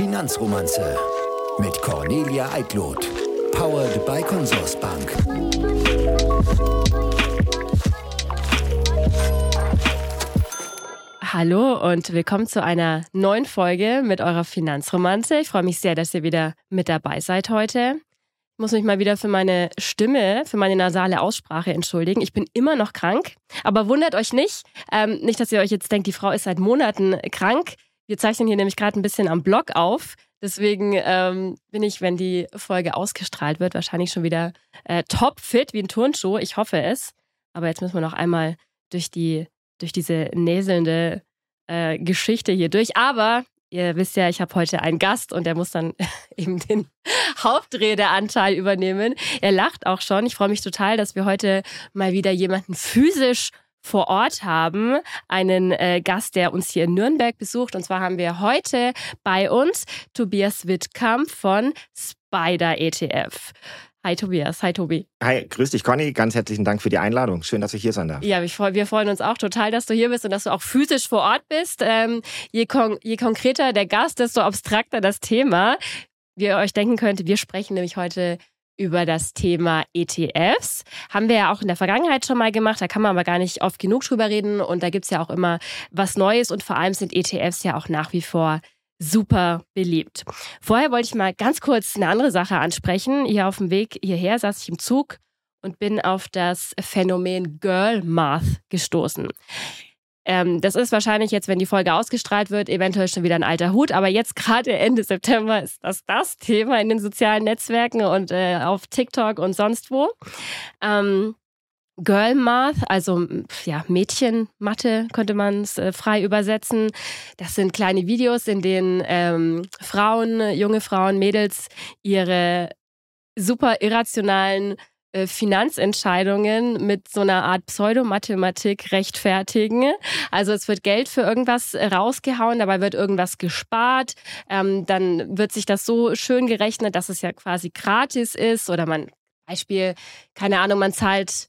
Finanzromanze mit Cornelia Eitlot. Powered by Consorsbank. Hallo und willkommen zu einer neuen Folge mit eurer Finanzromanze. Ich freue mich sehr, dass ihr wieder mit dabei seid heute. Ich muss mich mal wieder für meine Stimme, für meine nasale Aussprache entschuldigen. Ich bin immer noch krank, aber wundert euch nicht. Ähm, nicht, dass ihr euch jetzt denkt, die Frau ist seit Monaten krank. Wir zeichnen hier nämlich gerade ein bisschen am Blog auf. Deswegen ähm, bin ich, wenn die Folge ausgestrahlt wird, wahrscheinlich schon wieder äh, topfit wie ein Turnschuh. Ich hoffe es. Aber jetzt müssen wir noch einmal durch die durch diese näselnde äh, Geschichte hier durch. Aber ihr wisst ja, ich habe heute einen Gast und der muss dann eben den Hauptredeanteil übernehmen. Er lacht auch schon. Ich freue mich total, dass wir heute mal wieder jemanden physisch vor Ort haben, einen äh, Gast, der uns hier in Nürnberg besucht. Und zwar haben wir heute bei uns Tobias Wittkamp von Spider ETF. Hi Tobias, hi Tobi. Hi, grüß dich Conny, ganz herzlichen Dank für die Einladung. Schön, dass ich hier sein darf. Ja, wir freuen uns auch total, dass du hier bist und dass du auch physisch vor Ort bist. Ähm, je, kon je konkreter der Gast, desto abstrakter das Thema. Wie ihr euch denken könnt, wir sprechen nämlich heute über das Thema ETFs. Haben wir ja auch in der Vergangenheit schon mal gemacht, da kann man aber gar nicht oft genug drüber reden und da gibt es ja auch immer was Neues und vor allem sind ETFs ja auch nach wie vor super beliebt. Vorher wollte ich mal ganz kurz eine andere Sache ansprechen. Hier auf dem Weg hierher saß ich im Zug und bin auf das Phänomen Girl Math gestoßen. Ähm, das ist wahrscheinlich jetzt, wenn die Folge ausgestrahlt wird, eventuell schon wieder ein alter Hut. Aber jetzt gerade Ende September ist das das Thema in den sozialen Netzwerken und äh, auf TikTok und sonst wo. Ähm, Girl Math, also ja, Mädchenmathe könnte man es äh, frei übersetzen. Das sind kleine Videos, in denen ähm, Frauen, junge Frauen, Mädels ihre super irrationalen Finanzentscheidungen mit so einer Art Pseudomathematik rechtfertigen. Also es wird Geld für irgendwas rausgehauen, dabei wird irgendwas gespart. Ähm, dann wird sich das so schön gerechnet, dass es ja quasi gratis ist oder man Beispiel, keine Ahnung, man zahlt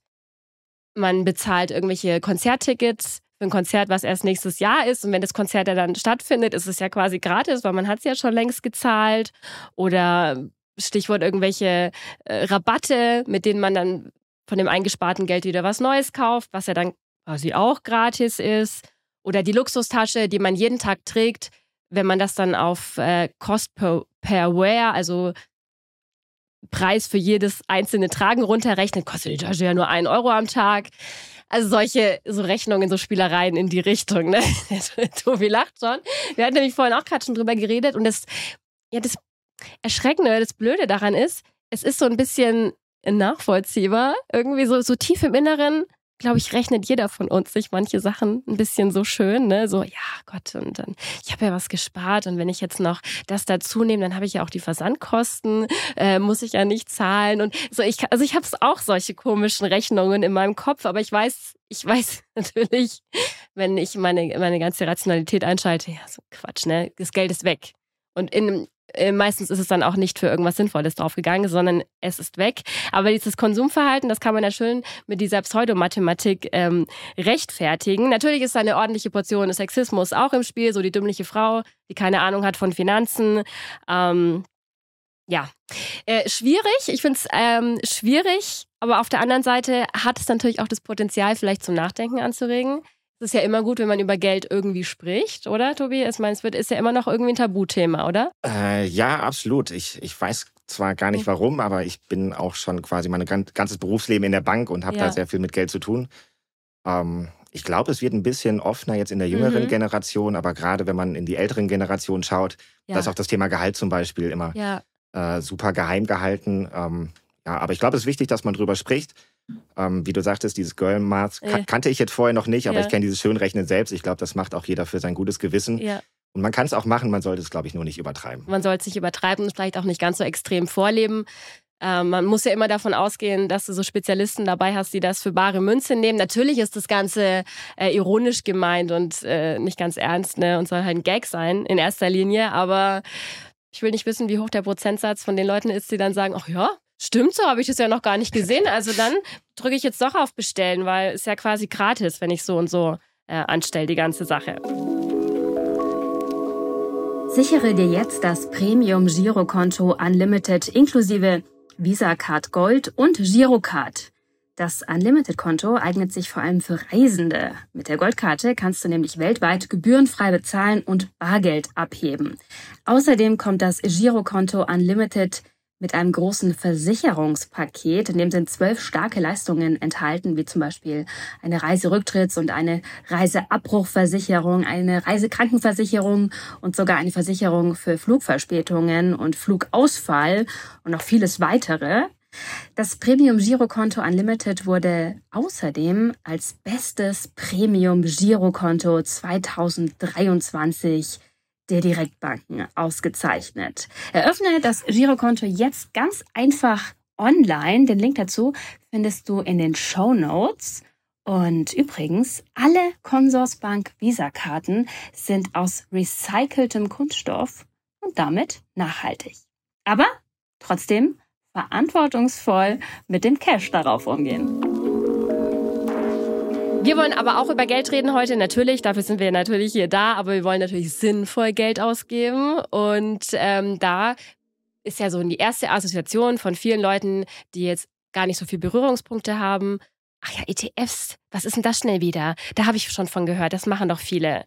man bezahlt irgendwelche Konzerttickets für ein Konzert, was erst nächstes Jahr ist. Und wenn das Konzert ja dann stattfindet, ist es ja quasi gratis, weil man hat es ja schon längst gezahlt. Oder Stichwort irgendwelche äh, Rabatte, mit denen man dann von dem eingesparten Geld wieder was Neues kauft, was ja dann quasi auch gratis ist. Oder die Luxustasche, die man jeden Tag trägt, wenn man das dann auf äh, Cost per, per Wear, also Preis für jedes einzelne Tragen runterrechnet, kostet die Tasche ja nur ein Euro am Tag. Also solche so Rechnungen, so Spielereien in die Richtung. Ne? Tobi lacht schon. Wir hatten nämlich vorhin auch gerade schon drüber geredet und das, ja, das Erschreckende, das Blöde daran ist, es ist so ein bisschen nachvollziehbar. Irgendwie so, so tief im Inneren glaube ich, rechnet jeder von uns sich manche Sachen ein bisschen so schön, ne? So, ja, Gott, und dann, ich habe ja was gespart und wenn ich jetzt noch das dazu nehme, dann habe ich ja auch die Versandkosten, äh, muss ich ja nicht zahlen. Und so, ich, also ich habe auch solche komischen Rechnungen in meinem Kopf, aber ich weiß, ich weiß natürlich, wenn ich meine, meine ganze Rationalität einschalte, ja, so Quatsch, ne? Das Geld ist weg. Und in, meistens ist es dann auch nicht für irgendwas Sinnvolles draufgegangen, sondern es ist weg. Aber dieses Konsumverhalten, das kann man ja schön mit dieser Pseudomathematik ähm, rechtfertigen. Natürlich ist da eine ordentliche Portion Sexismus auch im Spiel, so die dümmliche Frau, die keine Ahnung hat von Finanzen. Ähm, ja, äh, schwierig. Ich finde es ähm, schwierig, aber auf der anderen Seite hat es natürlich auch das Potenzial, vielleicht zum Nachdenken anzuregen. Es ist ja immer gut, wenn man über Geld irgendwie spricht, oder, Tobi? Ich meine, es wird, ist ja immer noch irgendwie ein Tabuthema, oder? Äh, ja, absolut. Ich, ich weiß zwar gar nicht warum, aber ich bin auch schon quasi mein ganzes Berufsleben in der Bank und habe ja. da sehr viel mit Geld zu tun. Ähm, ich glaube, es wird ein bisschen offener jetzt in der jüngeren mhm. Generation, aber gerade wenn man in die älteren Generationen schaut, ja. da ist auch das Thema Gehalt zum Beispiel immer ja. äh, super geheim gehalten. Ähm, ja, aber ich glaube, es ist wichtig, dass man drüber spricht. Ähm, wie du sagtest, dieses Girl Math ja. kannte ich jetzt vorher noch nicht, aber ja. ich kenne dieses Schönrechnen selbst. Ich glaube, das macht auch jeder für sein gutes Gewissen. Ja. Und man kann es auch machen, man sollte es, glaube ich, nur nicht übertreiben. Man sollte es nicht übertreiben und vielleicht auch nicht ganz so extrem vorleben. Ähm, man muss ja immer davon ausgehen, dass du so Spezialisten dabei hast, die das für bare Münze nehmen. Natürlich ist das Ganze äh, ironisch gemeint und äh, nicht ganz ernst ne? und soll halt ein Gag sein in erster Linie. Aber ich will nicht wissen, wie hoch der Prozentsatz von den Leuten ist, die dann sagen, ach ja, Stimmt so, habe ich das ja noch gar nicht gesehen. Also dann drücke ich jetzt doch auf Bestellen, weil es ja quasi gratis, wenn ich so und so äh, anstelle, die ganze Sache. Sichere dir jetzt das Premium Girokonto Unlimited inklusive Visa Card Gold und Girocard. Das Unlimited-Konto eignet sich vor allem für Reisende. Mit der Goldkarte kannst du nämlich weltweit gebührenfrei bezahlen und Bargeld abheben. Außerdem kommt das Girokonto Unlimited mit einem großen Versicherungspaket, in dem sind zwölf starke Leistungen enthalten, wie zum Beispiel eine Reiserücktritts- und eine Reiseabbruchversicherung, eine Reisekrankenversicherung und sogar eine Versicherung für Flugverspätungen und Flugausfall und noch vieles weitere. Das Premium Girokonto Unlimited wurde außerdem als bestes Premium Girokonto 2023 der Direktbanken ausgezeichnet. Eröffne das Girokonto jetzt ganz einfach online. Den Link dazu findest du in den Show Notes. Und übrigens, alle Consorsbank Visa-Karten sind aus recyceltem Kunststoff und damit nachhaltig. Aber trotzdem verantwortungsvoll mit dem Cash darauf umgehen. Wir wollen aber auch über Geld reden heute, natürlich. Dafür sind wir natürlich hier da, aber wir wollen natürlich sinnvoll Geld ausgeben. Und ähm, da ist ja so die erste Assoziation von vielen Leuten, die jetzt gar nicht so viele Berührungspunkte haben. Ach ja, ETFs, was ist denn das schnell wieder? Da habe ich schon von gehört, das machen doch viele.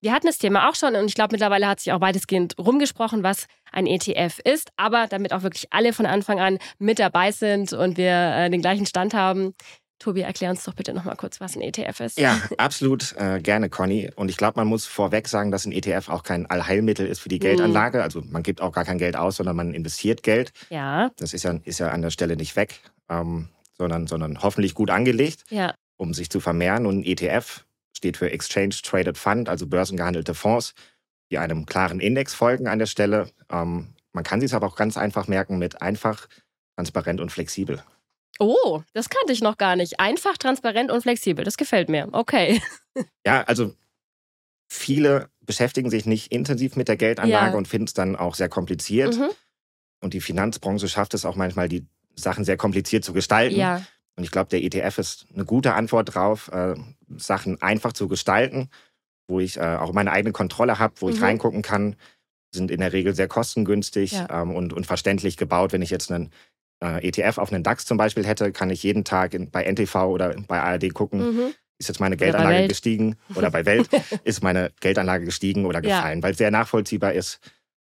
Wir hatten das Thema auch schon und ich glaube, mittlerweile hat sich auch weitestgehend rumgesprochen, was ein ETF ist. Aber damit auch wirklich alle von Anfang an mit dabei sind und wir äh, den gleichen Stand haben, Tobi, erklär uns doch bitte nochmal kurz, was ein ETF ist. Ja, absolut äh, gerne, Conny. Und ich glaube, man muss vorweg sagen, dass ein ETF auch kein Allheilmittel ist für die Geldanlage. Mhm. Also man gibt auch gar kein Geld aus, sondern man investiert Geld. Ja. Das ist ja, ist ja an der Stelle nicht weg, ähm, sondern, sondern hoffentlich gut angelegt, ja. um sich zu vermehren. Und ein ETF steht für Exchange Traded Fund, also börsengehandelte Fonds, die einem klaren Index folgen an der Stelle. Ähm, man kann sich es aber auch ganz einfach merken mit einfach, transparent und flexibel. Oh, das kannte ich noch gar nicht. Einfach, transparent und flexibel. Das gefällt mir. Okay. Ja, also viele beschäftigen sich nicht intensiv mit der Geldanlage Ja. und finden es dann auch sehr kompliziert. Mhm. Und die Finanzbranche schafft es auch manchmal, die Sachen sehr kompliziert zu gestalten. Ja. Und ich glaube, der ETF ist eine gute Antwort drauf, äh, Sachen einfach zu gestalten, wo ich äh, auch meine eigene Kontrolle habe, wo ich Mhm. reingucken kann. Sind in der Regel sehr kostengünstig Ja. ähm, und, und verständlich gebaut. Wenn ich jetzt einen äh, ETF auf einen DAX zum Beispiel hätte, kann ich jeden Tag in, bei NTV oder bei ARD gucken, Mhm. ist jetzt meine Geldanlage gestiegen oder bei Welt ist meine Geldanlage gestiegen oder Ja. gefallen, weil es sehr nachvollziehbar ist.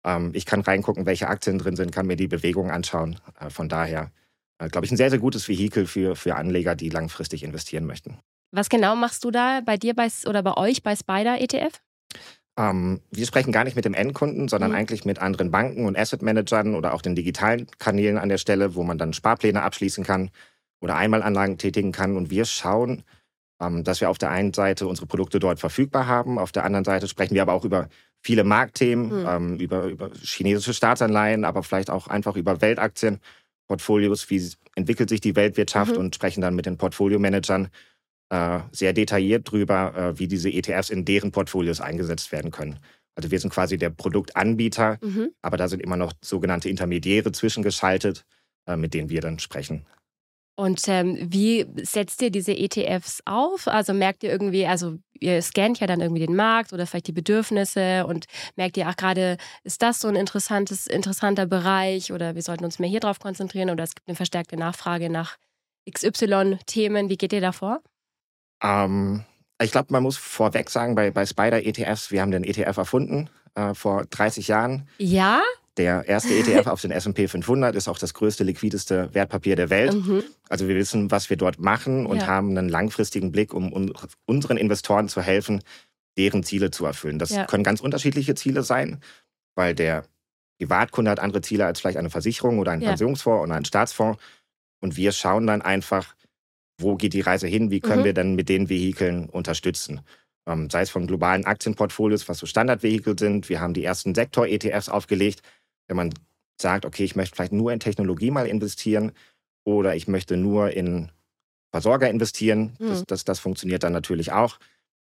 Ähm, ich kann reingucken, welche Aktien drin sind, kann mir die Bewegung anschauen. Äh, von daher, äh, glaube ich, ein sehr, sehr gutes Vehikel für, für Anleger, die langfristig investieren möchten. Was genau machst du da bei dir bei, oder bei euch bei Spider ETF? Ähm, wir sprechen gar nicht mit dem Endkunden, sondern Mhm. eigentlich mit anderen Banken und Asset Managern oder auch den digitalen Kanälen an der Stelle, wo man dann Sparpläne abschließen kann oder Einmalanlagen tätigen kann. Und wir schauen, ähm, dass wir auf der einen Seite unsere Produkte dort verfügbar haben, auf der anderen Seite sprechen wir aber auch über viele Marktthemen, Mhm. ähm, über, über chinesische Staatsanleihen, aber vielleicht auch einfach über Weltaktien, Portfolios, wie entwickelt sich die Weltwirtschaft Mhm. und sprechen dann mit den Portfolio-Managern äh, sehr detailliert drüber, äh, wie diese ETFs in deren Portfolios eingesetzt werden können. Also wir sind quasi der Produktanbieter, Mhm. aber da sind immer noch sogenannte Intermediäre zwischengeschaltet, äh, mit denen wir dann sprechen. Und ähm, wie setzt ihr diese ETFs auf? Also merkt ihr irgendwie, also ihr scannt ja dann irgendwie den Markt oder vielleicht die Bedürfnisse und merkt ihr, ach gerade ist das so ein interessantes, interessanter Bereich oder wir sollten uns mehr hier drauf konzentrieren oder es gibt eine verstärkte Nachfrage nach XY-Themen. Wie geht ihr da vor? Ähm, ich glaube, man muss vorweg sagen, bei, bei Spider ETFs, wir haben den ETF erfunden äh, vor 30 Jahren. Ja? Der erste ETF auf den S&P 500 ist auch das größte, liquideste Wertpapier der Welt. Mhm. Also wir wissen, was wir dort machen und Ja. haben einen langfristigen Blick, um un unseren Investoren zu helfen, deren Ziele zu erfüllen. Das Ja. können ganz unterschiedliche Ziele sein, weil der Privatkunde hat andere Ziele als vielleicht eine Versicherung oder ein Ja. Pensionsfonds oder ein Staatsfonds. Und wir schauen dann einfach, wo geht die Reise hin, wie können Mhm. wir denn mit den Vehikeln unterstützen. Ähm, sei es von globalen Aktienportfolios, was so Standardvehikel sind. Wir haben die ersten Sektor-ETFs aufgelegt. Wenn man sagt, okay, ich möchte vielleicht nur in Technologie mal investieren oder ich möchte nur in Versorger investieren, das, Mhm. das, das funktioniert dann natürlich auch.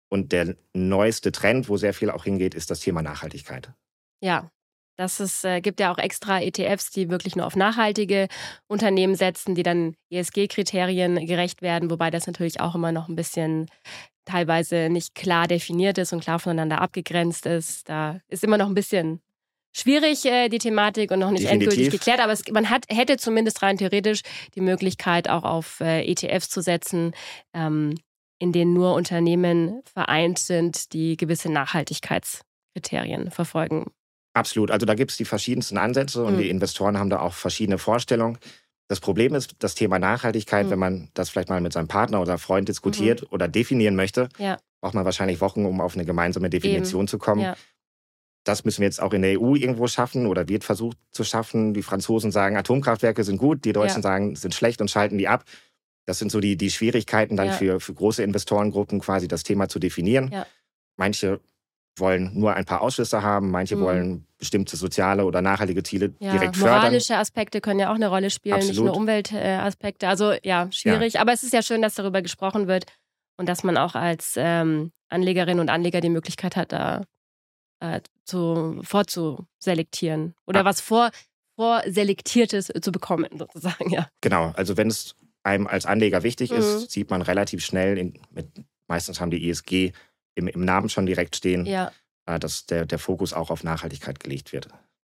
Und der neueste Trend, wo sehr viel auch hingeht, ist das Thema Nachhaltigkeit. Ja. Das ist, äh, gibt ja auch extra ETFs, die wirklich nur auf nachhaltige Unternehmen setzen, die dann ESG-Kriterien gerecht werden, wobei das natürlich auch immer noch ein bisschen teilweise nicht klar definiert ist und klar voneinander abgegrenzt ist. Da ist immer noch ein bisschen schwierig, äh, die Thematik und noch nicht Definitiv. endgültig geklärt, aber es, man hat, hätte zumindest rein theoretisch die Möglichkeit, auch auf äh, ETFs zu setzen, ähm, in denen nur Unternehmen vereint sind, die gewisse Nachhaltigkeitskriterien verfolgen. Absolut. Also da gibt es die verschiedensten Ansätze und Mhm. die Investoren haben da auch verschiedene Vorstellungen. Das Problem ist, das Thema Nachhaltigkeit, Mhm. wenn man das vielleicht mal mit seinem Partner oder Freund diskutiert oder definieren möchte, Ja. braucht man wahrscheinlich Wochen, um auf eine gemeinsame Definition zu kommen. Ja. Das müssen wir jetzt auch in der EU irgendwo schaffen oder wird versucht zu schaffen. Die Franzosen sagen, Atomkraftwerke sind gut, die Deutschen Ja. sagen, sind schlecht und schalten die ab. Das sind so die, die Schwierigkeiten dann für, für große Investorengruppen quasi das Thema zu definieren. Manche wollen nur ein paar Ausschüsse haben, manche Mhm. wollen bestimmte soziale oder nachhaltige Ziele Ja, direkt fördern. moralische Aspekte können ja auch eine Rolle spielen, nicht Absolut. nur Umweltaspekte. Also ja, schwierig. Aber es ist ja schön, dass darüber gesprochen wird und dass man auch als ähm, Anlegerin und Anleger die Möglichkeit hat, da äh, zu, vorzuselektieren oder Ah. was vor, vorselektiertes zu bekommen, sozusagen, ja. Genau, also wenn es einem als Anleger wichtig Mhm. ist, sieht man relativ schnell, in, mit, meistens haben die ESG im, im Namen schon direkt stehen, ja. Äh, dass der, der Fokus auch auf Nachhaltigkeit gelegt wird.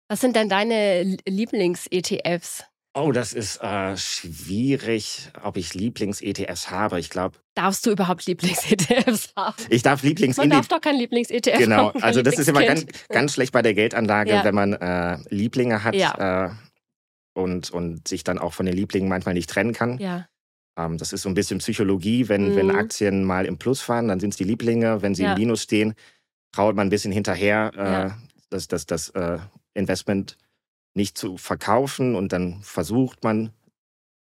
Was sind denn deine Lieblings-ETFs? Oh, das ist äh, schwierig, ob ich Lieblings-ETFs habe. Ich glaube, Darfst du überhaupt Lieblings-ETFs haben? ich darf Man Lieblings-ETF. darf doch kein Lieblings-ETF Genau, haben. also das ist immer ganz, ganz schlecht bei der Geldanlage, Ja. wenn man äh, Lieblinge hat Ja. äh, und, und sich dann auch von den Lieblingen manchmal nicht trennen kann. Ja, Ähm, das ist so ein bisschen Psychologie. Wenn, Mhm. wenn Aktien mal im Plus fahren, dann sind es die Lieblinge. Wenn sie im Minus stehen, trauert man ein bisschen hinterher, äh, Ja. das, das, das äh, Investment nicht zu verkaufen und dann versucht man,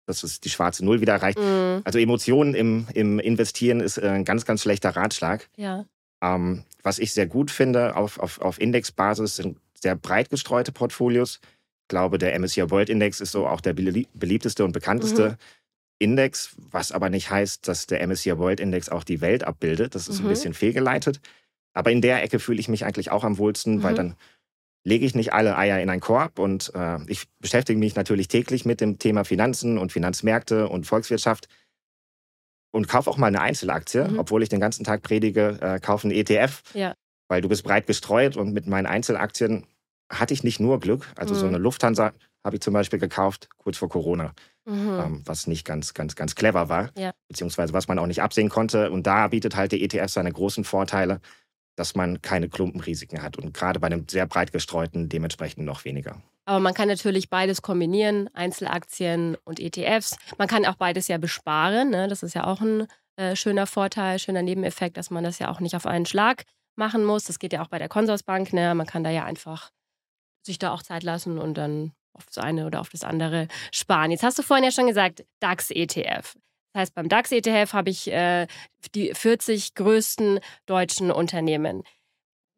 dass es die schwarze Null wieder erreicht. Mhm. Also Emotionen im, im Investieren ist äh, ein ganz, ganz schlechter Ratschlag. ja. Ähm, was ich sehr gut finde auf, auf, auf Indexbasis sind sehr breit gestreute Portfolios. Ich glaube, der MSCI World Index ist so auch der belie- beliebteste und bekannteste Mhm. Index, was aber nicht heißt, dass der MSCI World Index auch die Welt abbildet. Das ist Mhm. ein bisschen fehlgeleitet. Aber in der Ecke fühle ich mich eigentlich auch am wohlsten, weil Mhm. dann lege ich nicht alle Eier in einen Korb und äh, ich beschäftige mich natürlich täglich mit dem Thema Finanzen und Finanzmärkte und Volkswirtschaft und kaufe auch mal eine Einzelaktie, Mhm. obwohl ich den ganzen Tag predige, äh, kaufe einen ETF, Ja. weil du bist breit gestreut und mit meinen Einzelaktien hatte ich nicht nur Glück. Also so Mhm. eine Lufthansa habe ich zum Beispiel gekauft, kurz vor Corona, Mhm. ähm, was nicht ganz, ganz, ganz clever war, Ja. beziehungsweise was man auch nicht absehen konnte. Und da bietet halt der ETF seine großen Vorteile, dass man keine Klumpenrisiken hat und gerade bei einem sehr breit gestreuten dementsprechend noch weniger. Aber man kann natürlich beides kombinieren, Einzelaktien und ETFs. Man kann auch beides ja besparen. Ne? Das ist ja auch ein äh, schöner Vorteil, schöner Nebeneffekt, dass man das ja auch nicht auf einen Schlag machen muss. Das geht ja auch bei der Consorsbank. Ne? Man kann da ja einfach sich da auch Zeit lassen und dann auf das eine oder auf das andere sparen. Jetzt hast du vorhin ja schon gesagt, DAX-ETF. Das heißt, beim DAX-ETF habe ich äh, die 40 größten deutschen Unternehmen.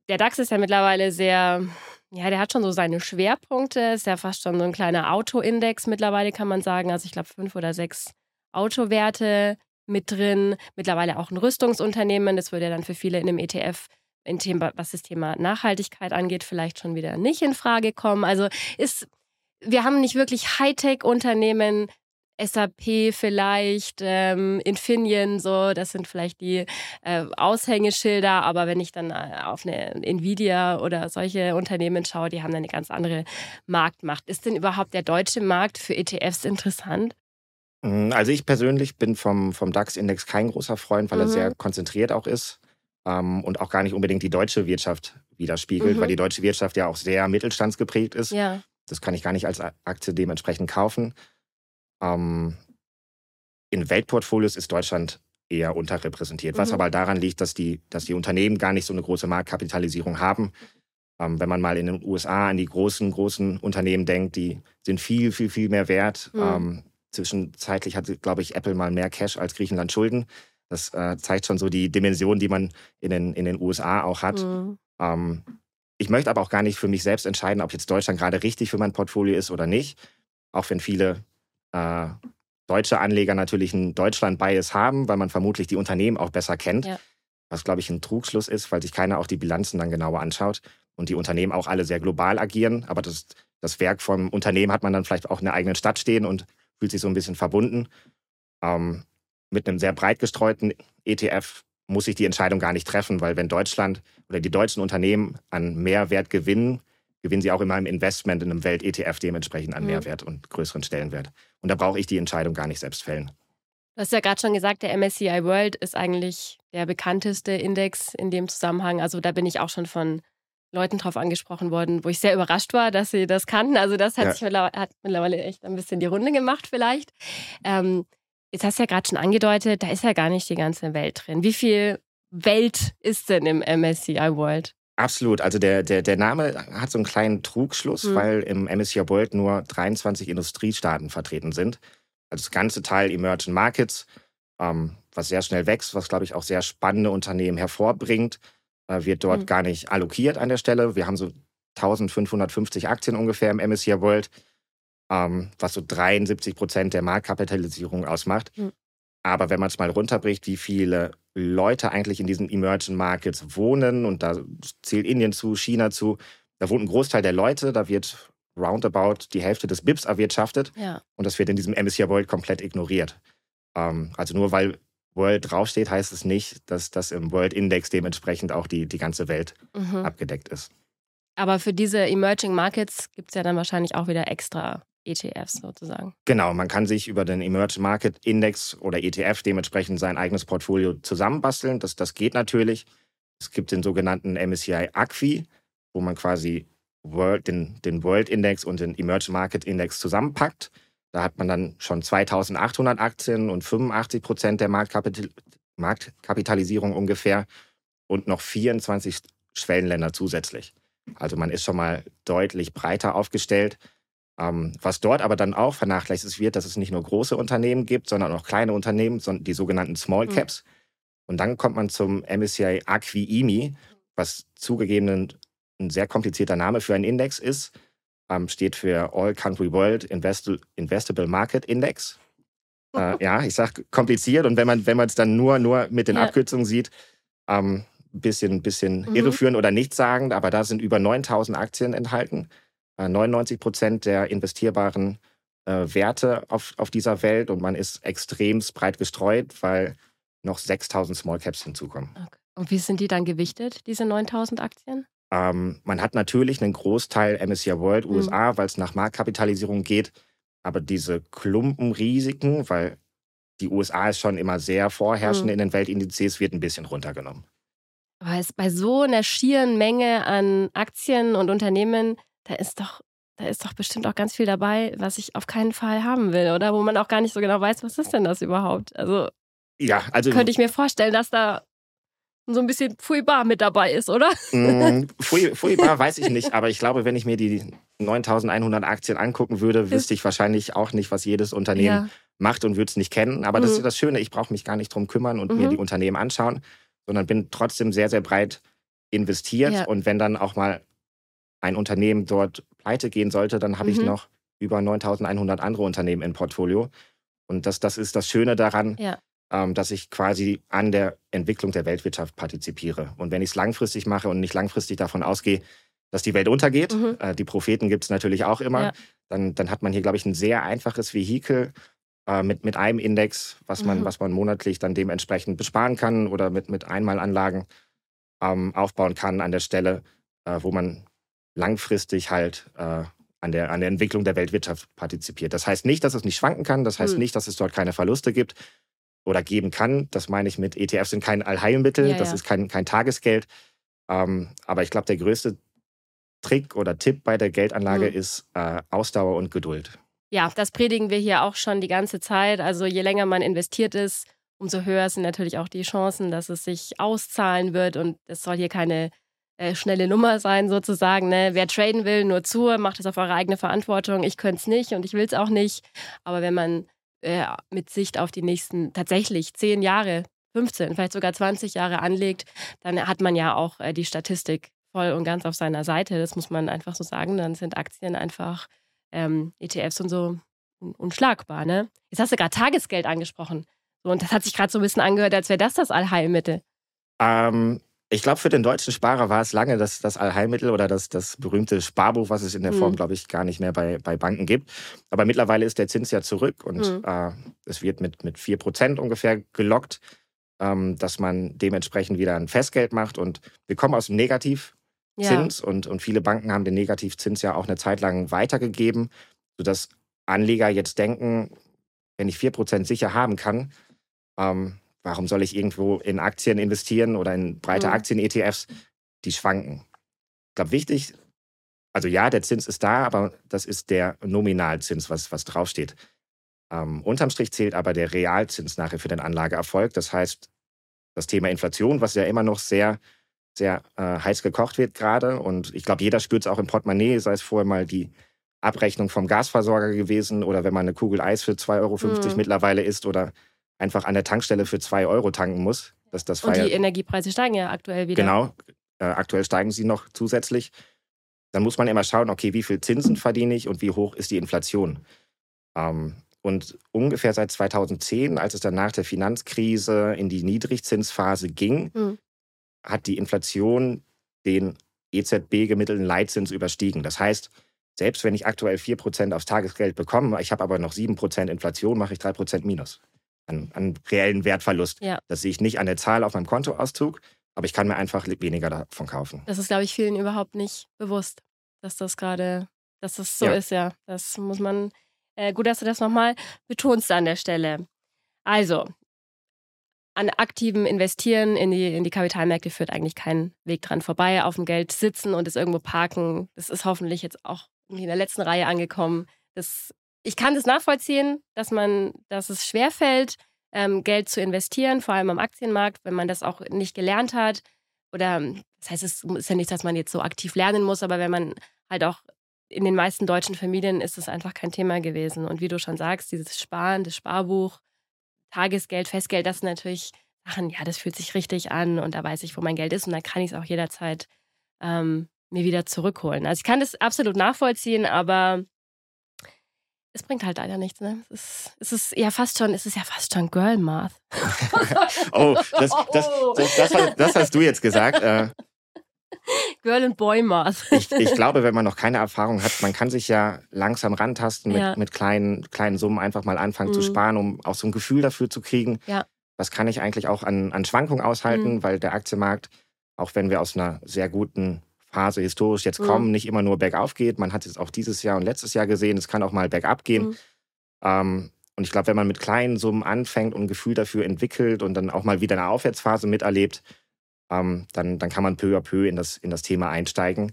Der DAX ist ja mittlerweile sehr, ja, der hat schon so seine Schwerpunkte, ist ja fast schon so ein kleiner Autoindex mittlerweile, kann man sagen. Also ich glaube, fünf oder sechs Autowerte mit drin. Mittlerweile auch ein Rüstungsunternehmen. Das würde ja dann für viele in einem ETF, in Thema, was das Thema Nachhaltigkeit angeht, vielleicht schon wieder nicht in Frage kommen. Also ist, wir haben nicht wirklich Hightech-Unternehmen, SAP vielleicht, ähm, Infineon, so, das sind vielleicht die äh, Aushängeschilder, aber wenn ich dann äh, auf eine Nvidia oder solche Unternehmen schaue, die haben eine ganz andere Marktmacht. Ist denn überhaupt der deutsche Markt für ETFs interessant? Mm, Also ich persönlich bin vom, vom DAX-Index kein großer Freund, weil er Mhm. sehr konzentriert auch ist ähm, und auch gar nicht unbedingt die deutsche Wirtschaft widerspiegelt, Mhm. weil die deutsche Wirtschaft ja auch sehr mittelstandsgeprägt ist. Ja. Das kann ich gar nicht als Aktie dementsprechend kaufen. Ähm, in Weltportfolios ist Deutschland eher unterrepräsentiert, was Mhm. aber daran liegt, dass die, dass die Unternehmen gar nicht so eine große Marktkapitalisierung haben. Ähm, wenn man mal in den USA an die großen, großen Unternehmen denkt, die sind viel, viel, viel mehr wert. Mhm. Ähm, zwischenzeitlich hatte, glaube ich, Apple mal mehr Cash als Griechenland Schulden. Das äh, zeigt schon so die Dimension, die man in den, in den USA auch hat. Mhm. Ähm, ich möchte aber auch gar nicht für mich selbst entscheiden, ob jetzt Deutschland gerade richtig für mein Portfolio ist oder nicht. Auch wenn viele äh, deutsche Anleger natürlich einen Deutschland-Bias haben, weil man vermutlich die Unternehmen auch besser kennt. Ja. Was, glaube ich, ein Trugschluss ist, weil sich keiner auch die Bilanzen dann genauer anschaut und die Unternehmen auch alle sehr global agieren. Aber das, das Werk vom Unternehmen hat man dann vielleicht auch in der eigenen Stadt stehen und fühlt sich so ein bisschen verbunden. Ähm, mit einem sehr breit gestreuten ETF muss ich die Entscheidung gar nicht treffen, weil wenn Deutschland oder die deutschen Unternehmen an Mehrwert gewinnen, gewinnen sie auch immer im Investment in einem Welt-ETF dementsprechend an mhm. Mehrwert und größeren Stellenwert. Und da brauche ich die Entscheidung gar nicht selbst fällen. Du hast ja gerade schon gesagt, der MSCI World ist eigentlich der bekannteste Index in dem Zusammenhang. Also da bin ich auch schon von Leuten drauf angesprochen worden, wo ich sehr überrascht war, dass sie das kannten. Also das hat, ja. sich mittlerweile, hat mittlerweile echt ein bisschen die Runde gemacht vielleicht. Ähm, jetzt hast du ja gerade schon angedeutet, da ist ja gar nicht die ganze Welt drin. Wie viel Welt ist denn im MSCI World? Absolut. Also der, der, der Name hat so einen kleinen Trugschluss, mhm. weil im MSCI World nur 23 Industriestaaten vertreten sind. Also das ganze Teil Emerging Markets, ähm, was sehr schnell wächst, was, glaube ich, auch sehr spannende Unternehmen hervorbringt, äh, wird dort mhm. gar nicht allokiert an der Stelle. Wir haben so 1550 Aktien ungefähr im MSCI World, ähm, was so 73 Prozent der Marktkapitalisierung ausmacht. Mhm. Aber wenn man es mal runterbricht, wie viele Leute eigentlich in diesen Emerging Markets wohnen, und da zählt Indien zu, China zu, da wohnt ein Großteil der Leute, da wird roundabout die Hälfte des BIPs erwirtschaftet. Ja. Und das wird in diesem MSCI World komplett ignoriert. Ähm, also nur weil World draufsteht, heißt es nicht, dass das im World Index dementsprechend auch die, die ganze Welt mhm. abgedeckt ist. Aber für diese Emerging Markets gibt es ja dann wahrscheinlich auch wieder extra ETFs sozusagen. Genau, man kann sich über den Emerging Market Index oder ETF dementsprechend sein eigenes Portfolio zusammenbasteln. Das, das geht natürlich. Es gibt den sogenannten MSCI Acqui, wo man quasi World, den, den World Index und den Emerging Market Index zusammenpackt. Da hat man dann schon 2800 Aktien und 85 Prozent der Marktkapital Marktkapitalisierung ungefähr und noch 24 Schwellenländer zusätzlich. Also man ist schon mal deutlich breiter aufgestellt. Ähm, was dort aber dann auch vernachlässigt wird, dass es nicht nur große Unternehmen gibt, sondern auch kleine Unternehmen, die sogenannten Small mhm. Caps. Mhm. Und dann kommt man zum MSCI Acqui-IMI, was zugegeben ein sehr komplizierter Name für einen Index ist. Ähm, steht für All Country World Invest Investable Market Index. Äh, ja, ich sage kompliziert und wenn man wenn es dann nur, nur mit den ja. Abkürzungen sieht, ähm, bisschen, bisschen mhm. irreführend oder nichtssagend, aber da sind über 9000 Aktien enthalten. 99 äh, Prozent der investierbaren äh, Werte auf, auf dieser Welt und man ist extrem breit gestreut, weil noch 6000 Small Caps hinzukommen. Okay. Und wie sind die dann gewichtet, diese 9000 Aktien? Ähm, man hat natürlich einen Großteil MSCI World USA, mhm. weil es nach Marktkapitalisierung geht, aber diese Klumpenrisiken, weil die USA ist schon immer sehr vorherrschend mhm. in den Weltindizes, wird ein bisschen runtergenommen. Aber es bei so einer schieren Menge an Aktien und Unternehmen da ist doch, da ist doch bestimmt auch ganz viel dabei, was ich auf keinen Fall haben will, oder? Wo man auch gar nicht so genau weiß, was ist denn das überhaupt? Also, ja, also könnte ich mir vorstellen, dass da so ein bisschen Fui-Bar mit dabei ist, oder? Mm, Fui-Bar weiß ich nicht, aber ich glaube, wenn ich mir die 9100 Aktien angucken würde, wüsste ich wahrscheinlich auch nicht, was jedes Unternehmen ja. macht und würde es nicht kennen. Aber mhm. das ist das Schöne, ich brauche mich gar nicht drum kümmern und mhm. mir die Unternehmen anschauen, sondern bin trotzdem sehr, sehr breit investiert. Ja. Und wenn dann auch mal ein Unternehmen dort pleite gehen sollte, dann habe mhm. ich noch über 9100 andere Unternehmen im Portfolio. Und das, das ist das Schöne daran, ja. ähm, dass ich quasi an der Entwicklung der Weltwirtschaft partizipiere. Und wenn ich es langfristig mache und nicht langfristig davon ausgehe, dass die Welt untergeht, mhm. äh, die Propheten gibt es natürlich auch immer, ja. dann, dann hat man hier, glaube ich, ein sehr einfaches Vehikel äh, mit, mit einem Index, was man, mhm. was man monatlich dann dementsprechend besparen kann oder mit, mit Einmalanlagen ähm, aufbauen kann an der Stelle, äh, wo man langfristig halt äh, an, der, an der Entwicklung der Weltwirtschaft partizipiert. Das heißt nicht, dass es nicht schwanken kann, das heißt mhm. nicht, dass es dort keine Verluste gibt oder geben kann. Das meine ich mit ETFs sind kein Allheilmittel, ja, das ja. ist kein, kein Tagesgeld. Ähm, aber ich glaube, der größte Trick oder Tipp bei der Geldanlage mhm. ist äh, Ausdauer und Geduld. Ja, das predigen wir hier auch schon die ganze Zeit. Also je länger man investiert ist, umso höher sind natürlich auch die Chancen, dass es sich auszahlen wird. Und es soll hier keine äh, schnelle Nummer sein, sozusagen. Ne? Wer traden will, nur zu, macht es auf eure eigene Verantwortung. Ich könnte es nicht und ich will es auch nicht. Aber wenn man äh, mit Sicht auf die nächsten tatsächlich zehn Jahre, 15, vielleicht sogar 20 Jahre anlegt, dann hat man ja auch äh, die Statistik voll und ganz auf seiner Seite. Das muss man einfach so sagen. Dann sind Aktien einfach ähm, ETFs und so unschlagbar. Ne? Jetzt hast du gerade Tagesgeld angesprochen. So, und das hat sich gerade so ein bisschen angehört, als wäre das das Allheilmittel. Ähm, ich glaube, für den deutschen Sparer war es lange das, das Allheilmittel oder das, das berühmte Sparbuch, was es in der Form, mhm. glaube ich, gar nicht mehr bei, bei Banken gibt. Aber mittlerweile ist der Zins ja zurück und mhm. äh, es wird mit, mit 4% ungefähr gelockt, ähm, dass man dementsprechend wieder ein Festgeld macht. Und wir kommen aus dem Negativ Zins ja. und, und viele Banken haben den Negativzins ja auch eine Zeit lang weitergegeben, sodass Anleger jetzt denken, wenn ich 4% sicher haben kann, ähm, warum soll ich irgendwo in Aktien investieren oder in breite mhm. Aktien-ETFs, die schwanken. Ich glaube, wichtig, also ja, der Zins ist da, aber das ist der Nominalzins, was, was draufsteht. Ähm, unterm Strich zählt aber der Realzins nachher für den Anlageerfolg. Das heißt, das Thema Inflation, was ja immer noch sehr, sehr äh, heiß gekocht wird gerade. Und ich glaube, jeder spürt es auch im Portemonnaie, sei es vorher mal die Abrechnung vom Gasversorger gewesen oder wenn man eine Kugel Eis für 2,50 Euro mhm. mittlerweile isst oder einfach an der Tankstelle für 2 Euro tanken muss. Dass das Und die Energiepreise steigen ja aktuell wieder. Genau, äh, aktuell steigen sie noch zusätzlich. Dann muss man immer schauen, okay, wie viel Zinsen verdiene ich und wie hoch ist die Inflation. Ähm, und ungefähr seit 2010, als es dann nach der Finanzkrise in die Niedrigzinsphase ging, mhm. hat die Inflation den EZB-gemittelten Leitzins überstiegen. Das heißt, selbst wenn ich aktuell 4% aufs Tagesgeld bekomme, ich habe aber noch 7% Inflation, mache ich 3% Minus an, an reellen Wertverlust. Ja. Das sehe ich nicht an der Zahl auf meinem Kontoauszug, aber ich kann mir einfach weniger davon kaufen. Das ist, glaube ich, vielen überhaupt nicht bewusst, dass das gerade, dass das so ja. ist, ja. Das muss man, äh, gut, dass du das nochmal betonst an der Stelle. Also, an aktivem Investieren in die, in die Kapitalmärkte führt eigentlich kein Weg dran vorbei. Auf dem Geld sitzen und es irgendwo parken, das ist hoffentlich jetzt auch in der letzten Reihe angekommen. Das ich kann das nachvollziehen, dass man, dass es schwerfällt, ähm, Geld zu investieren, vor allem am Aktienmarkt, wenn man das auch nicht gelernt hat. Oder das heißt, es ist ja nicht, dass man jetzt so aktiv lernen muss, aber wenn man halt auch in den meisten deutschen Familien ist es einfach kein Thema gewesen. Und wie du schon sagst, dieses Sparen, das Sparbuch, Tagesgeld, Festgeld, das sind natürlich Sachen, ja, das fühlt sich richtig an und da weiß ich, wo mein Geld ist und dann kann ich es auch jederzeit ähm, mir wieder zurückholen. Also ich kann das absolut nachvollziehen, aber es bringt halt leider nichts. Ne? Es, ist, es ist ja fast schon, es ist ja fast schon Girl Math. oh, das, das, das, das, hast du jetzt gesagt. Äh, Girl and Boy Math. ich, ich, glaube, wenn man noch keine Erfahrung hat, man kann sich ja langsam rantasten mit, ja. mit kleinen, kleinen Summen einfach mal anfangen mhm. zu sparen, um auch so ein Gefühl dafür zu kriegen. Ja. Was kann ich eigentlich auch an, an Schwankungen aushalten, mhm. weil der Aktienmarkt, auch wenn wir aus einer sehr guten Phase historisch jetzt kommen, mhm. nicht immer nur bergauf geht. Man hat es auch dieses Jahr und letztes Jahr gesehen, es kann auch mal bergab gehen. Mhm. Ähm, und ich glaube, wenn man mit kleinen Summen anfängt und ein Gefühl dafür entwickelt und dann auch mal wieder eine Aufwärtsphase miterlebt, ähm, dann, dann kann man peu à peu in das, in das Thema einsteigen.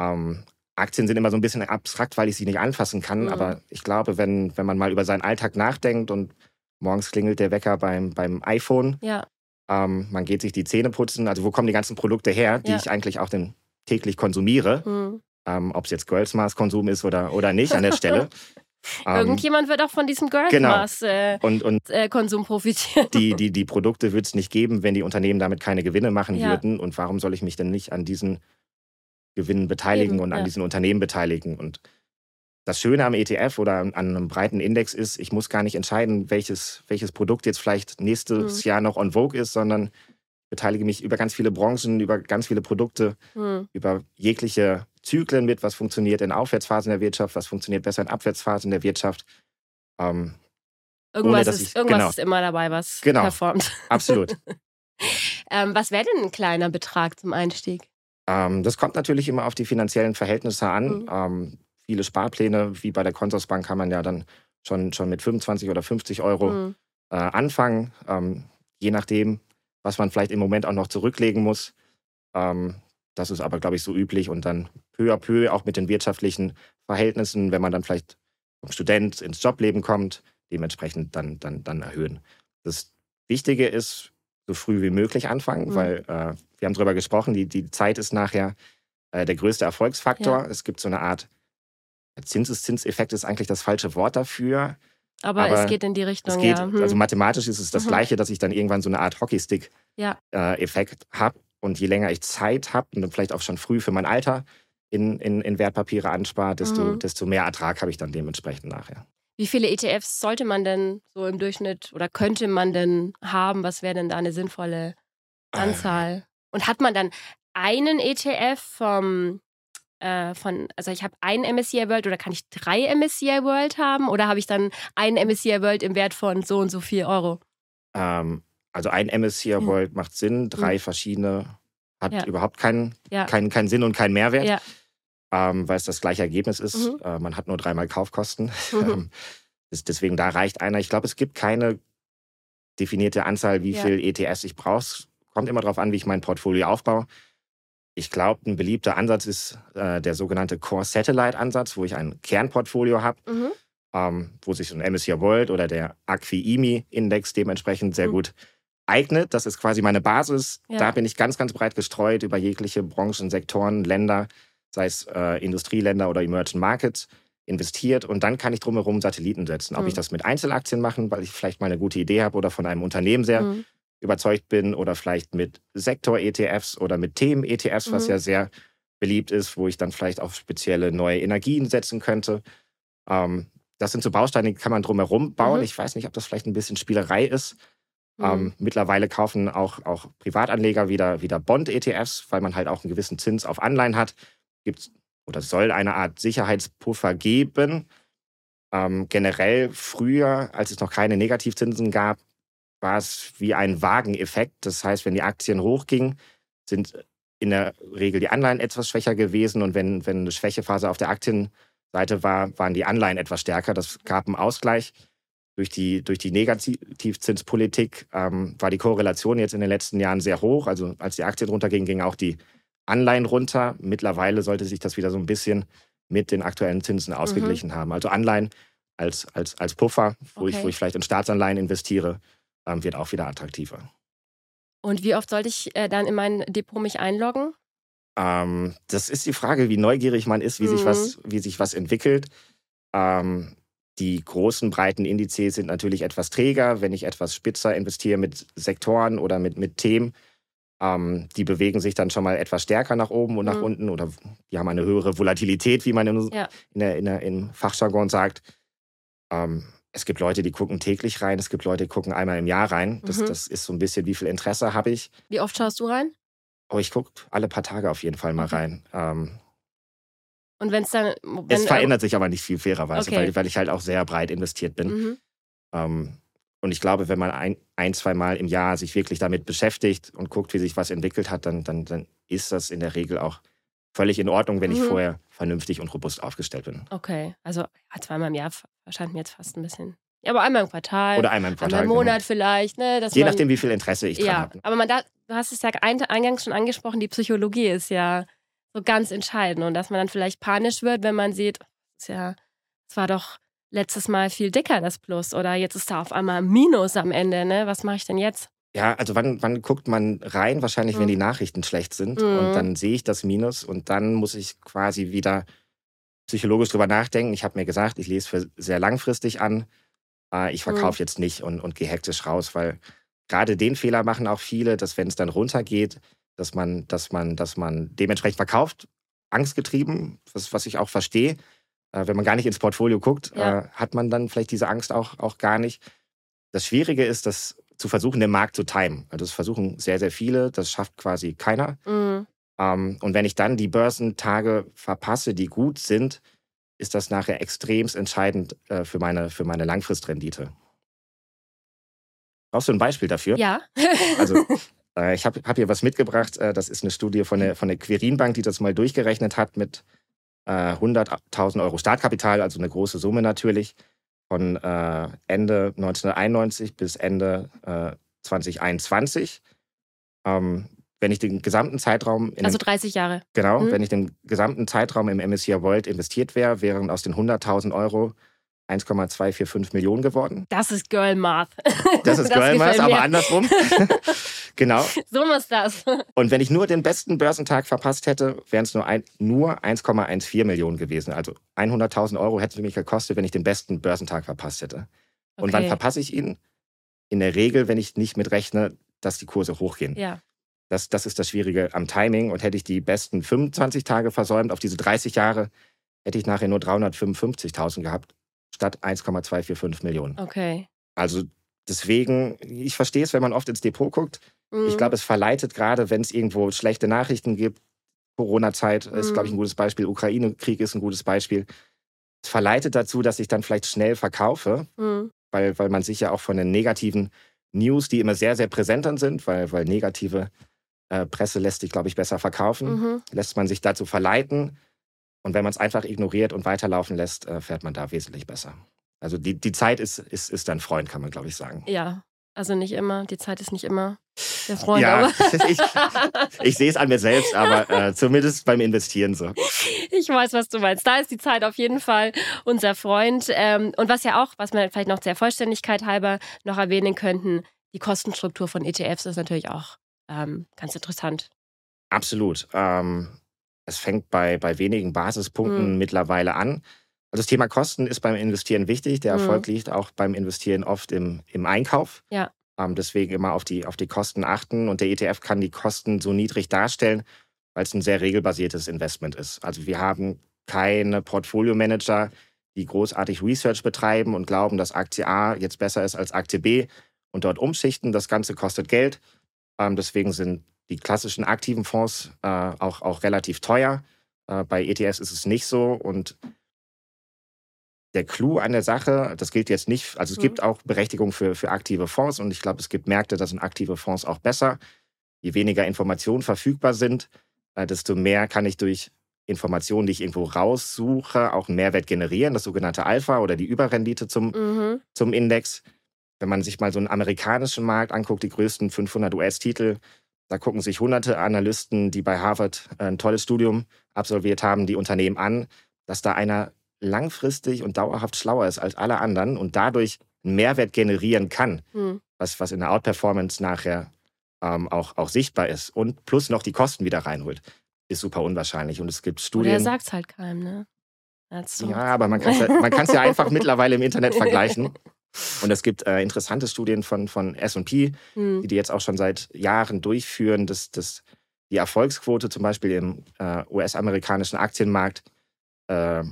Ähm, Aktien sind immer so ein bisschen abstrakt, weil ich sie nicht anfassen kann. Mhm. Aber ich glaube, wenn, wenn man mal über seinen Alltag nachdenkt und morgens klingelt der Wecker beim, beim iPhone, ja. ähm, man geht sich die Zähne putzen, also wo kommen die ganzen Produkte her, die ja. ich eigentlich auch den täglich konsumiere. Mhm. Ähm, Ob es jetzt Girls Mass Konsum ist oder, oder nicht an der Stelle. Irgendjemand wird auch von diesem Girls genau. Mass äh, und, und äh, Konsum profitieren. Die, die, die Produkte würde es nicht geben, wenn die Unternehmen damit keine Gewinne machen ja. würden. Und warum soll ich mich denn nicht an diesen Gewinnen beteiligen Eben, und an ja. diesen Unternehmen beteiligen? Und das Schöne am ETF oder an einem breiten Index ist, ich muss gar nicht entscheiden, welches, welches Produkt jetzt vielleicht nächstes mhm. Jahr noch on vogue ist, sondern beteilige mich über ganz viele Branchen, über ganz viele Produkte, hm. über jegliche Zyklen mit, was funktioniert in Aufwärtsphasen der Wirtschaft, was funktioniert besser in Abwärtsphasen der Wirtschaft. Ähm, irgendwas, ohne, ist, ich, irgendwas genau. ist immer dabei, was genau. performt. Absolut. ähm, was wäre denn ein kleiner Betrag zum Einstieg? Ähm, das kommt natürlich immer auf die finanziellen Verhältnisse an. Mhm. viele Sparpläne, wie bei der Consorsbank, kann man ja dann schon, schon mit 25 oder 50 Euro mhm. äh, anfangen. Ähm, je nachdem, was man vielleicht im Moment auch noch zurücklegen muss. Ähm, das ist aber, glaube ich, so üblich und dann peu à peu auch mit den wirtschaftlichen Verhältnissen, wenn man dann vielleicht vom Student ins Jobleben kommt, dementsprechend dann, dann, dann erhöhen. Das Wichtige ist, so früh wie möglich anfangen, mhm. weil äh, wir haben darüber gesprochen, die, die Zeit ist nachher äh, der größte Erfolgsfaktor. Ja. Es gibt so eine Art Zinseszinseffekt ist eigentlich das falsche Wort dafür. Aber, aber, es geht in die Richtung, geht, ja. Hm. Also mathematisch ist es das mhm. Gleiche, dass ich dann irgendwann so eine Art Hockeystick-Effekt ja. äh, habe. Und je länger ich Zeit habe und dann vielleicht auch schon früh für mein Alter in, in, in Wertpapiere anspare, desto, mhm. desto mehr Ertrag habe ich dann dementsprechend nachher. Wie viele ETFs sollte man denn so im Durchschnitt oder könnte man denn haben? Was wäre denn da eine sinnvolle Anzahl? Äh. Und hat man dann einen ETF vom äh, von, also ich habe einen MSCI World oder kann ich drei MSCI World haben oder habe ich dann einen MSCI World im Wert von so und so viel Euro? Ähm, also ein MSCI hm. World macht Sinn, drei hm. verschiedene hat Ja. überhaupt keinen, Ja. keinen, keinen Sinn und keinen Mehrwert, Ja. ähm, weil es das gleiche Ergebnis ist. Mhm. Äh, man hat nur dreimal Kaufkosten. Mhm. Ähm, deswegen, da reicht einer. Ich glaube, es gibt keine definierte Anzahl, wie viel ETS ich brauche. Es kommt immer darauf an, wie ich mein Portfolio aufbaue. Ich glaube, ein beliebter Ansatz ist äh, der sogenannte Core Satellite Ansatz, wo ich ein Kernportfolio habe, Mhm. ähm, wo sich so ein MSCI World oder der Acqui-IMI Index dementsprechend sehr Mhm. gut eignet. Das ist quasi meine Basis. Ja. Da bin ich ganz, ganz breit gestreut über jegliche Branchen, Sektoren, Länder, sei es äh, Industrieländer oder Emerging Markets investiert und dann kann ich drumherum Satelliten setzen. Ob Mhm. ich das mit Einzelaktien mache, weil ich vielleicht mal eine gute Idee habe oder von einem Unternehmen sehr Mhm. Überzeugt bin oder vielleicht mit Sektor-ETFs oder mit Themen-ETFs, was Mhm. ja sehr beliebt ist, wo ich dann vielleicht auf spezielle neue Energien setzen könnte. Ähm, das sind so Bausteine, die kann man drumherum bauen. Mhm. Ich weiß nicht, ob das vielleicht ein bisschen Spielerei ist. Mhm. Ähm, mittlerweile kaufen auch, auch Privatanleger wieder, wieder Bond-ETFs, weil man halt auch einen gewissen Zins auf Anleihen hat. Gibt oder soll eine Art Sicherheitspuffer geben. Ähm, generell früher, als es noch keine Negativzinsen gab, war es wie ein Wageneffekt. Das heißt, wenn die Aktien hochgingen, sind in der Regel die Anleihen etwas schwächer gewesen und wenn, wenn eine Schwächephase auf der Aktienseite war, waren die Anleihen etwas stärker. Das gab einen Ausgleich. Durch die, durch die Negativzinspolitik ähm, war die Korrelation jetzt in den letzten Jahren sehr hoch. Also als die Aktien runtergingen, gingen auch die Anleihen runter. Mittlerweile sollte sich das wieder so ein bisschen mit den aktuellen Zinsen ausgeglichen haben. Also Anleihen als, als, als Puffer, wo, ich, Okay. wo ich vielleicht in Staatsanleihen investiere, ähm, wird auch wieder attraktiver. Und wie oft sollte ich äh, dann in mein Depot mich einloggen? Ähm, das ist die Frage, wie neugierig man ist, wie, sich, Mhm. was, wie sich was entwickelt. Ähm, die großen, breiten Indizes sind natürlich etwas träger. Wenn ich etwas spitzer investiere mit Sektoren oder mit, mit Themen, ähm, die bewegen sich dann schon mal etwas stärker nach oben und nach Mhm. unten oder die haben eine höhere Volatilität, wie man in, Ja. in der, in der, im Fachjargon sagt. Ähm, es gibt Leute, die gucken täglich rein, es gibt Leute, die gucken einmal im Jahr rein. Das, Mhm. das ist so ein bisschen, wie viel Interesse habe ich. Wie oft schaust du rein? Aber ich gucke alle paar Tage auf jeden Fall mal Okay. rein. Ähm, Und wenn's dann. Wenn, es verändert sich aber nicht viel fairerweise, Okay. weil, weil ich halt auch sehr breit investiert bin. Mhm. Ähm, und ich glaube, wenn man ein, ein, zwei Mal im Jahr sich wirklich damit beschäftigt und guckt, wie sich was entwickelt hat, dann, dann, dann ist das in der Regel auch völlig in Ordnung, wenn ich Mhm. vorher vernünftig und robust aufgestellt bin. Okay, also ja, zweimal im Jahr erscheint mir jetzt fast ein bisschen. Ja, aber einmal im Quartal, Oder einmal im Quartal. einmal im genau. Monat vielleicht, ne? Je man, nachdem, wie viel Interesse ich dran Ja, habe. aber man da, du hast es ja ein, eingangs schon angesprochen, die Psychologie ist ja so ganz entscheidend und dass man dann vielleicht panisch wird, wenn man sieht, ist ja, es war doch letztes Mal viel dicker das Plus oder jetzt ist da auf einmal ein Minus am Ende, ne? Was mache ich denn jetzt? Ja, also wann, wann guckt man rein? Wahrscheinlich, wenn Mhm. die Nachrichten schlecht sind. Mhm. Und dann sehe ich das Minus und dann muss ich quasi wieder psychologisch drüber nachdenken. Ich habe mir gesagt, ich lese für sehr langfristig an. Äh, ich verkaufe jetzt nicht und, und gehe hektisch raus, weil gerade den Fehler machen auch viele, dass wenn es dann runtergeht, dass man, dass man, dass man dementsprechend verkauft, angstgetrieben, was, was ich auch verstehe. Äh, wenn man gar nicht ins Portfolio guckt, Ja. äh, hat man dann vielleicht diese Angst auch, auch gar nicht. Das Schwierige ist, das zu versuchen, den Markt zu timen. Also das versuchen sehr, sehr viele, das schafft quasi keiner. Mhm. Ähm, und wenn ich dann die Börsentage verpasse, die gut sind, ist das nachher extremst entscheidend äh, für, meine, für meine Langfristrendite. Brauchst du ein Beispiel dafür? Ja. Also äh, ich habe hab hier was mitgebracht. Äh, das ist eine Studie von der, von der Quirin-Bank, die das mal durchgerechnet hat mit äh, 100.000 Euro Startkapital, also eine große Summe natürlich, von äh, Ende 1991 bis Ende äh, 2021. Ähm, wenn ich den gesamten Zeitraum also dem, 30 Jahre. genau, mhm. wenn ich den gesamten Zeitraum im MSCI World investiert wäre, wären aus den 100.000 Euro 1,245 Millionen geworden. Das ist Girl Math. Das ist Girl Math, aber mir. andersrum. genau. So muss das. Und wenn ich nur den besten Börsentag verpasst hätte, wären es nur, ein, nur 1,14 Millionen gewesen. Also 100.000 Euro hätten sie mich gekostet, wenn ich den besten Börsentag verpasst hätte. Und wann Okay. verpasse ich ihn? In der Regel, wenn ich nicht mitrechne, dass die Kurse hochgehen. Ja. Das, das ist das Schwierige am Timing. Und hätte ich die besten 25 Tage versäumt, auf diese 30 Jahre, hätte ich nachher nur 355.000 gehabt, statt 1,245 Millionen. Okay. Also deswegen, ich verstehe es, wenn man oft ins Depot guckt. Mhm. Ich glaube, es verleitet gerade, wenn es irgendwo schlechte Nachrichten gibt. Corona-Zeit ist, Mhm. glaube ich, ein gutes Beispiel. Ukraine-Krieg ist ein gutes Beispiel. Es verleitet dazu, dass ich dann vielleicht schnell verkaufe, Mhm. weil, weil man sich ja auch von den negativen News, die immer sehr, sehr präsent dann sind, weil, weil negative Äh, Presse lässt sich, glaube ich, besser verkaufen, Mhm. lässt man sich dazu verleiten. Und wenn man es einfach ignoriert und weiterlaufen lässt, äh, fährt man da wesentlich besser. Also die, die Zeit ist, ist, ist dein Freund, kann man, glaube ich, sagen. Ja, also nicht immer. Die Zeit ist nicht immer der Freund. Ja, aber ich, ich sehe es an mir selbst, aber äh, zumindest beim Investieren so. ich weiß, was du meinst. Da ist die Zeit auf jeden Fall unser Freund. Ähm, und was ja auch, was wir vielleicht noch der Vollständigkeit halber noch erwähnen könnten, die Kostenstruktur von ETFs ist natürlich auch ähm, ganz interessant. Absolut. Ähm, es fängt bei, bei wenigen Basispunkten Mhm. mittlerweile an. Also das Thema Kosten ist beim Investieren wichtig. Der Mhm. Erfolg liegt auch beim Investieren oft im, im Einkauf. Ja. Ähm, deswegen immer auf die, auf die Kosten achten. Und der ETF kann die Kosten so niedrig darstellen, weil es ein sehr regelbasiertes Investment ist. Also wir haben keine Portfolio-Manager, die großartig Research betreiben und glauben, dass Aktie A jetzt besser ist als Aktie B und dort umschichten. Das Ganze kostet Geld. Ähm, deswegen sind die klassischen aktiven Fonds äh, auch, auch relativ teuer. Äh, bei ETFs ist es nicht so. Und der Clou an der Sache, das gilt jetzt nicht, also es Mhm. gibt auch Berechtigung für, für aktive Fonds und ich glaube, es gibt Märkte, da sind aktive Fonds auch besser. Je weniger Informationen verfügbar sind, äh, desto mehr kann ich durch Informationen, die ich irgendwo raussuche, auch einen Mehrwert generieren, das sogenannte Alpha oder die Überrendite zum, Mhm. zum Index. Wenn man sich mal so einen amerikanischen Markt anguckt, die größten 500 US-Titel, da gucken sich hunderte Analysten, die bei Harvard äh, ein tolles Studium absolviert haben, die Unternehmen an, dass da einer langfristig und dauerhaft schlauer ist als alle anderen und dadurch einen Mehrwert generieren kann, Mhm. was, was in der Outperformance nachher ähm, auch, auch sichtbar ist und plus noch die Kosten wieder reinholt, ist super unwahrscheinlich. Und es gibt Oder Studien. sagt es halt keinem, ne? So. Ja, aber man kann es ja, man ja einfach mittlerweile im Internet vergleichen. Und es gibt äh, interessante Studien von, von SP, Hm. die die jetzt auch schon seit Jahren durchführen, dass, dass die Erfolgsquote zum Beispiel im äh, US-amerikanischen Aktienmarkt äh,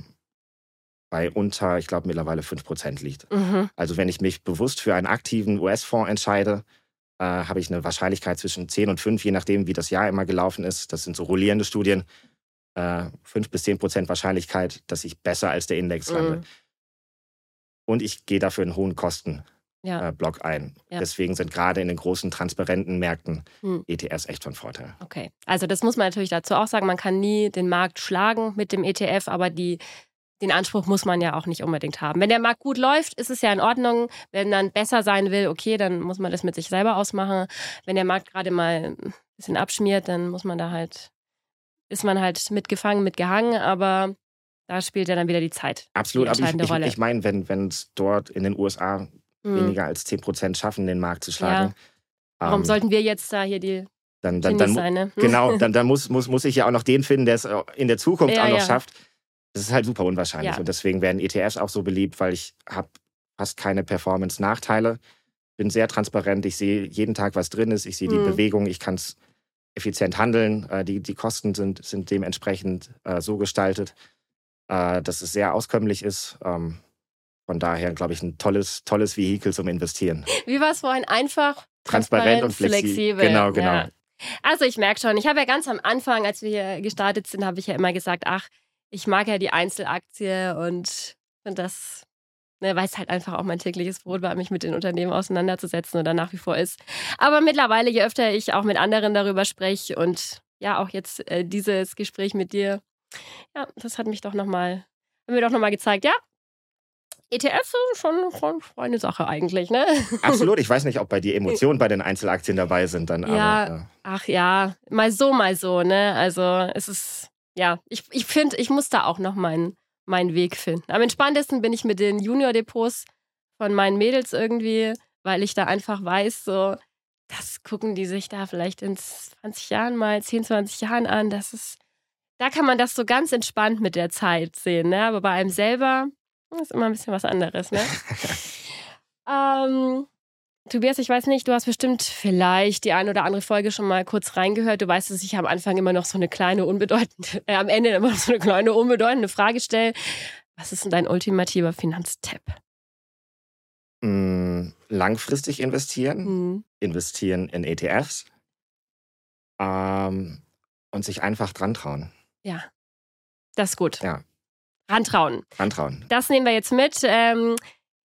bei unter, ich glaube, mittlerweile 5% liegt. Mhm. Also wenn ich mich bewusst für einen aktiven US-Fonds entscheide, äh, habe ich eine Wahrscheinlichkeit zwischen 10 und 5, je nachdem, wie das Jahr immer gelaufen ist. Das sind so rollierende Studien. Äh, 5 bis 10 Prozent Wahrscheinlichkeit, dass ich besser als der Index lande. Mhm. Und ich gehe dafür einen hohen Kostenblock Ja, äh, ein. Ja. Deswegen sind gerade in den großen, transparenten Märkten Hm. ETFs echt von Vorteil. okay. Also das muss man natürlich dazu auch sagen, man kann nie den Markt schlagen mit dem ETF, aber die, den Anspruch muss man ja auch nicht unbedingt haben. Wenn der Markt gut läuft, ist es ja in Ordnung. Wenn man besser sein will, okay, dann muss man das mit sich selber ausmachen. Wenn der Markt gerade mal ein bisschen abschmiert, dann muss man da halt, ist man halt mitgefangen, mitgehangen, aber da spielt ja dann wieder die Zeit. Absolut, Die aber ich, entscheidende ich, ich meine, wenn es dort in den USA Hm. weniger als 10 Prozent schaffen, den Markt zu schlagen, Warum ähm, sollten wir jetzt da hier die dann, dann, dann, sein, ne? Genau, dann, dann muss, muss, muss ich ja auch noch den finden, der es in der Zukunft Ja, auch noch ja. schafft. Das ist halt super unwahrscheinlich. Ja. Und deswegen werden ETFs auch so beliebt, weil ich habe fast keine Performance-Nachteile. Bin sehr transparent. Ich sehe jeden Tag, was drin ist. Ich sehe die Hm. Bewegung. Ich kann es effizient handeln. Äh, die, die Kosten sind, sind dementsprechend äh, so gestaltet, äh, dass es sehr auskömmlich ist. Ähm, von daher, glaube ich, ein tolles, tolles Vehikel zum Investieren. Wie war es vorhin? Einfach, Transparent und flexibel. Genau, genau. Ja. Also ich merke schon, ich habe ja ganz am Anfang, als wir hier gestartet sind, habe ich ja immer gesagt, ach, ich mag ja die Einzelaktie und, und das, ne, weil es halt einfach auch mein tägliches Brot war, mich mit den Unternehmen auseinanderzusetzen oder nach wie vor ist. Aber mittlerweile, je öfter ich auch mit anderen darüber spreche und ja, auch jetzt äh, dieses Gespräch mit dir, ja, das hat mich doch nochmal, hat mir doch nochmal gezeigt, ja, ETFs sind schon, schon eine Sache eigentlich, ne? Absolut. Ich weiß nicht, ob bei dir Emotionen bei den Einzelaktien dabei sind. Dann, Ja. aber, äh, Ach ja, mal so, mal so, ne? Also es ist, ja, ich, ich finde, ich muss da auch noch meinen meinen Weg finden. Am entspanntesten bin ich mit den Junior-Depots von meinen Mädels irgendwie, weil ich da einfach weiß, so, das gucken die sich da vielleicht in 20 Jahren mal, 10, 20 Jahren an. Das ist, da kann man das so ganz entspannt mit der Zeit sehen, ne? Aber bei einem selber ist immer ein bisschen was anderes, ne? ähm, Tobias, ich weiß nicht, du hast bestimmt vielleicht die eine oder andere Folge schon mal kurz reingehört. Du weißt, dass ich am Anfang immer noch so eine kleine, unbedeutende, äh, am Ende immer noch so eine kleine, unbedeutende Frage stelle. Was ist denn dein ultimativer Finanztipp? mh, langfristig investieren, Hm. investieren in ETFs ähm, und sich einfach dran trauen. Ja, das ist gut. Ja. Rantrauen. Dran trauen. Das nehmen wir jetzt mit. Ähm,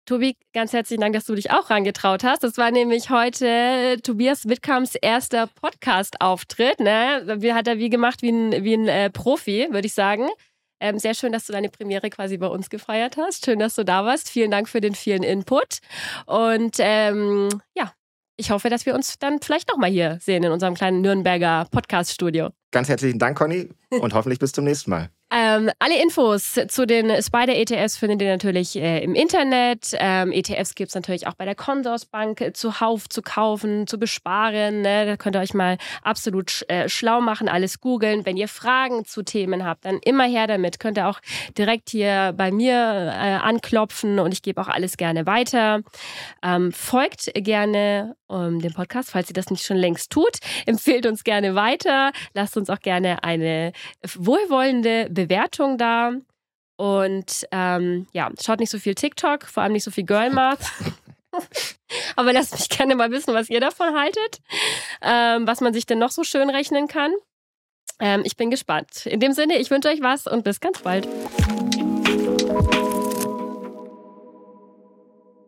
Tobi, ganz herzlichen Dank, dass du dich auch rangetraut hast. Das war nämlich heute Tobias Wittkamps erster Podcast-Auftritt. Ne? Hat er wie gemacht wie ein, wie ein äh, Profi, würde ich sagen. Ähm, sehr schön, dass du deine Premiere quasi bei uns gefeiert hast. Schön, dass du da warst. Vielen Dank für den vielen Input. Und ähm, ja, ich hoffe, dass wir uns dann vielleicht nochmal hier sehen in unserem kleinen Nürnberger Podcast-Studio. Ganz herzlichen Dank, Conny, und hoffentlich bis zum nächsten Mal. Ähm, alle Infos zu den Spider-ETFs findet ihr natürlich äh, im Internet. Ähm, ETFs gibt es natürlich auch bei der Consorsbank äh, zuhauf zu kaufen, zu besparen. Ne? Da könnt ihr euch mal absolut sch äh, schlau machen, alles googeln. Wenn ihr Fragen zu Themen habt, dann immer her damit. Könnt ihr auch direkt hier bei mir äh, anklopfen und ich gebe auch alles gerne weiter. Ähm, folgt gerne ähm, dem Podcast, falls ihr das nicht schon längst tut. Empfehlt uns gerne weiter. Lasst uns auch gerne eine wohlwollende Bewertung da. Und ähm, ja, schaut nicht so viel TikTok, vor allem nicht so viel Girlmath. Aber lasst mich gerne mal wissen, was ihr davon haltet. Ähm, was man sich denn noch so schön rechnen kann. Ähm, ich bin gespannt. In dem Sinne, ich wünsche euch was und bis ganz bald.